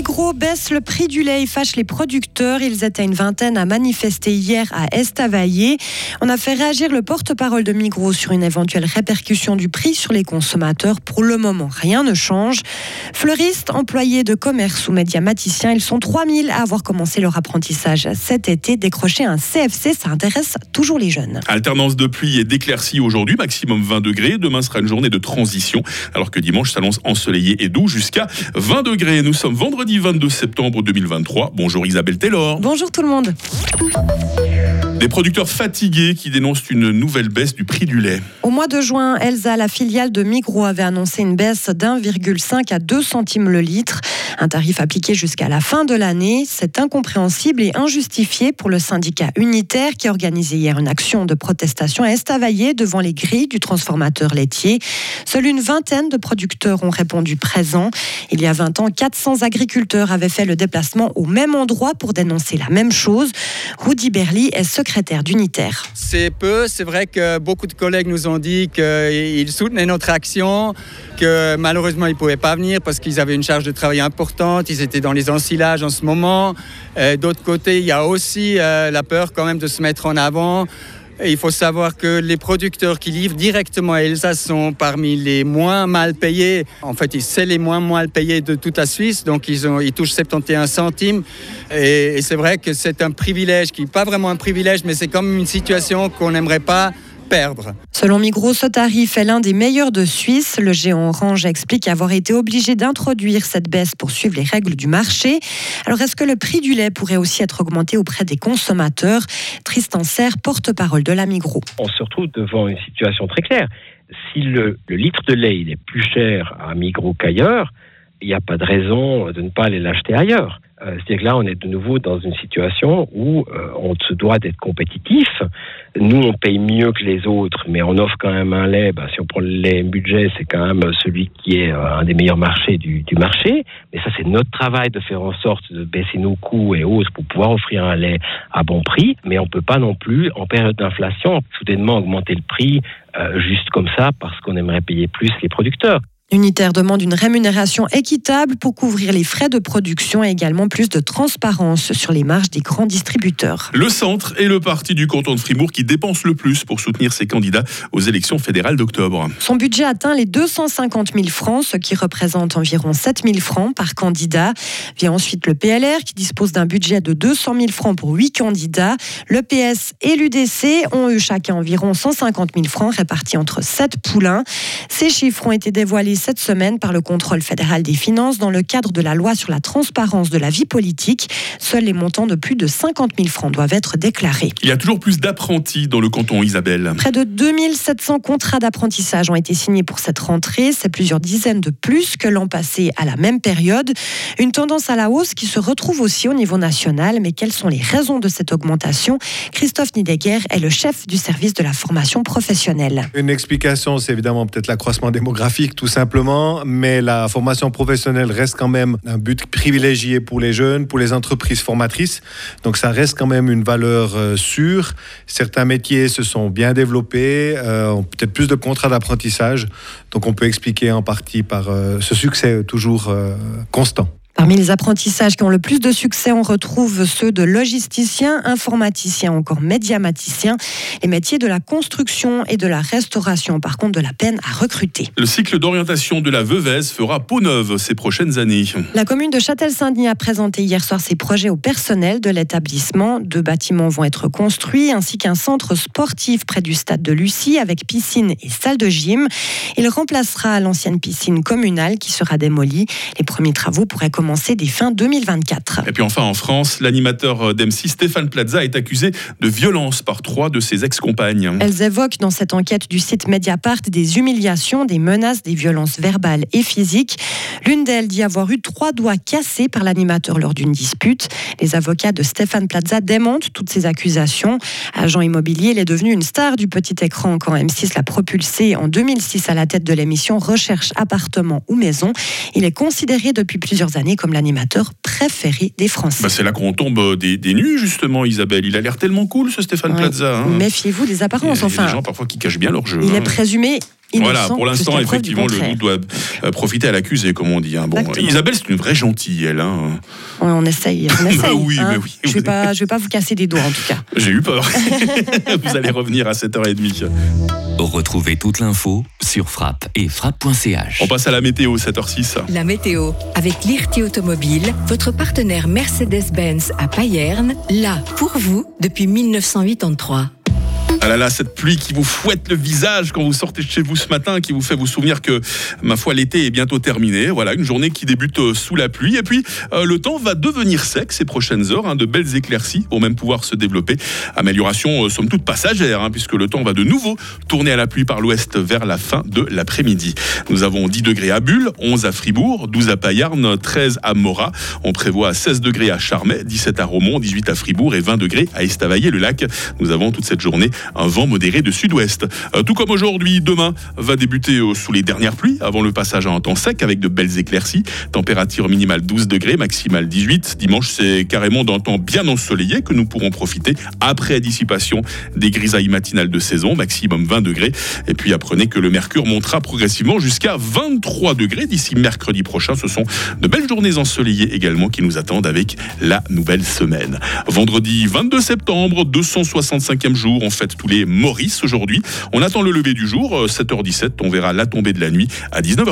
Migros baisse le prix du lait et fâche les producteurs. Ils étaient une vingtaine à manifester hier à Estavayer. On a fait réagir le porte-parole de Migros sur une éventuelle répercussion du prix sur les consommateurs. Pour le moment, rien ne change. Fleuristes, employés de commerce ou médiamaticiens, ils sont 3000 à avoir commencé leur apprentissage cet été. Décrocher un CFC, ça intéresse toujours les jeunes. Alternance de pluie et d'éclaircies aujourd'hui, maximum 20 degrés. Demain sera une journée de transition, alors que dimanche s'annonce ensoleillé et doux jusqu'à 20 degrés. Nous sommes vendredi vendredi 22 septembre 2023. Bonjour Isabelle Taylor. Bonjour tout le monde. Des producteurs fatigués qui dénoncent une nouvelle baisse du prix du lait. Au mois de juin, Elsa, la filiale de Migros, avait annoncé une baisse d'1,5 à 2 centimes le litre. Un tarif appliqué jusqu'à la fin de l'année. C'est incompréhensible et injustifié pour le syndicat unitaire qui a organisé hier une action de protestation à Estavayer devant les grilles du transformateur laitier. Seule une vingtaine de producteurs ont répondu présent. Il y a 20 ans, 400 agriculteurs avaient fait le déplacement au même endroit pour dénoncer la même chose. Rudy Berly est secrétaire C'est peu, c'est vrai que beaucoup de collègues nous ont dit qu'ils soutenaient notre action, que malheureusement ils ne pouvaient pas venir parce qu'ils avaient une charge de travail importante, ils étaient dans les ensilages en ce moment. Euh, d'autre côté, il y a aussi euh, la peur quand même de se mettre en avant il faut savoir que les producteurs qui livrent directement à Elsa sont parmi les moins mal payés. En fait, c'est les moins mal payés de toute la Suisse, donc ils, ont, touchent 71 centimes. Et, c'est vrai que c'est un privilège, qui pas vraiment un privilège, mais c'est comme une situation qu'on n'aimerait pas perdre. Selon Migros, ce tarif est l'un des meilleurs de Suisse. Le géant Orange explique avoir été obligé d'introduire cette baisse pour suivre les règles du marché. Alors, est-ce que le prix du lait pourrait aussi être augmenté auprès des consommateurs? Tristan Serre, porte-parole de la Migros. On se retrouve devant une situation très claire. Si le, litre de lait il est plus cher à Migros qu'ailleurs, il n'y a pas de raison de ne pas aller l'acheter ailleurs. Euh, c'est-à-dire que là, on est de nouveau dans une situation où euh, on se doit d'être compétitif. Nous, on paye mieux que les autres, mais on offre quand même un lait. Ben, si on prend le lait budget, c'est quand même celui qui est euh, un des meilleurs marchés du, du marché. Mais ça, c'est notre travail de faire en sorte de baisser nos coûts et autres pour pouvoir offrir un lait à bon prix. Mais on peut pas non plus, en période d'inflation, soudainement augmenter le prix juste comme ça parce qu'on aimerait payer plus les producteurs. Unitaire demande une rémunération équitable pour couvrir les frais de production et également plus de transparence sur les marges des grands distributeurs. Le centre est le parti du canton de Fribourg qui dépense le plus pour soutenir ses candidats aux élections fédérales d'octobre. Son budget atteint les 250 000 francs, ce qui représente environ 7 000 francs par candidat. Vient ensuite le PLR qui dispose d'un budget de 200 000 francs pour 8 candidats. Le PS et l'UDC ont eu chacun environ 150 000 francs répartis entre 7 poulains. Ces chiffres ont été dévoilés cette semaine par le contrôle fédéral des finances dans le cadre de la loi sur la transparence de la vie politique. Seuls les montants de plus de 50 000 francs doivent être déclarés. Il y a toujours plus d'apprentis dans le canton Isabelle. Près de 2700 contrats d'apprentissage ont été signés pour cette rentrée. C'est plusieurs dizaines de plus que l'an passé à la même période. Une tendance à la hausse qui se retrouve aussi au niveau national. Mais quelles sont les raisons de cette augmentation? Christophe Nideguer est le chef du service de la formation professionnelle. Une explication, c'est évidemment peut-être l'accroissement démographique, tout simplement mais la formation professionnelle reste quand même un but privilégié pour les jeunes, pour les entreprises formatrices. Donc ça reste quand même une valeur euh, sûre. Certains métiers se sont bien développés, euh, ont peut-être plus de contrats d'apprentissage. Donc on peut expliquer en partie par euh, ce succès toujours constant. Parmi les apprentissages qui ont le plus de succès, on retrouve ceux de logisticiens, informaticiens, encore médiamaticiens. Les métiers de la construction et de la restauration, par contre, de la peine à recruter. Le cycle d'orientation de la Veuvez fera peau neuve ces prochaines années. La commune de Châtel-Saint-Denis a présenté hier soir ses projets au personnel de l'établissement. Deux bâtiments vont être construits, ainsi qu'un centre sportif près du stade de Lucie avec piscine et salle de gym. Il remplacera l'ancienne piscine communale qui sera démolie. Les premiers travaux pourraient commencer des fins 2024. Et puis enfin en France, l'animateur d'M6 Stéphane Plaza est accusé de violence par trois de ses ex-compagnes. Elles évoquent dans cette enquête du site Mediapart des humiliations, des menaces, des violences verbales et physiques. L'une d'elles dit avoir eu trois doigts cassés par l'animateur lors d'une dispute. Les avocats de Stéphane Plaza démentent toutes ces accusations. Agent immobilier, il est devenu une star du petit écran quand M6 l'a propulsé en 2006 à la tête de l'émission Recherche appartement ou maison. Il est considéré depuis plusieurs années comme l'animateur préféré des Français. Bah, c'est là qu'on tombe euh, des, des, nues, justement, Isabelle. Il a l'air tellement cool, ce Stéphane Plaza. Hein. Méfiez-vous des apparences. Il y a, enfin, des gens parfois qui cachent bien leur jeu. Il est hein. Voilà, pour l'instant, effectivement, le doute doit euh, profiter à l'accusé, comme on dit. Hein. Bon, Isabelle, c'est une vraie gentille, elle. Hein. on essaye. On essaye bah oui, hein. mais oui. Je ne vais, pas, je vais pas vous casser des doigts, en tout cas. J'ai eu peur. vous allez revenir à 7h30. Retrouvez toute l'info sur frappe et frappe.ch. On passe à la météo, 7h06. La météo, avec l'IRT Automobile, votre partenaire Mercedes-Benz à Payerne, là pour vous depuis 1983. Ah là là, cette pluie qui vous fouette le visage quand vous sortez de chez vous ce matin, qui vous fait vous souvenir que, ma foi, l'été est bientôt terminé. Voilà, une journée qui débute euh, sous la pluie. Et puis, euh, le temps va devenir sec ces prochaines heures. Hein. de belles éclaircies vont même pouvoir se développer. Amélioration, euh, somme toute, passagère, hein, puisque le temps va de nouveau tourner à la pluie par l'ouest vers la fin de l'après-midi. Nous avons 10 degrés à Bulle, 11 à Fribourg, 12 à Payarn, 13 à Morat. On prévoit 16 degrés à Charmey, 17 à Romont, 18 à Fribourg et 20 degrés à Estavayer-le-Lac. Nous avons toute cette journée un vent modéré de sud-ouest. Euh, tout comme aujourd'hui, demain va débuter euh, sous les dernières pluies avant le passage à un temps sec avec de belles éclaircies. Température minimale 12 degrés, maximale 18. Dimanche, c'est carrément d'un temps bien ensoleillé que nous pourrons profiter après dissipation des grisailles matinales de saison, maximum 20 degrés. Et puis apprenez que le mercure montera progressivement jusqu'à 23 degrés d'ici mercredi prochain. Ce sont de belles journées ensoleillées également qui nous attendent avec la nouvelle semaine. Vendredi 22 septembre, 265e jour, on fête tous les Maurice aujourd'hui. On attend le lever du jour, 7h17, euh, on verra la tombée de la nuit à 19h.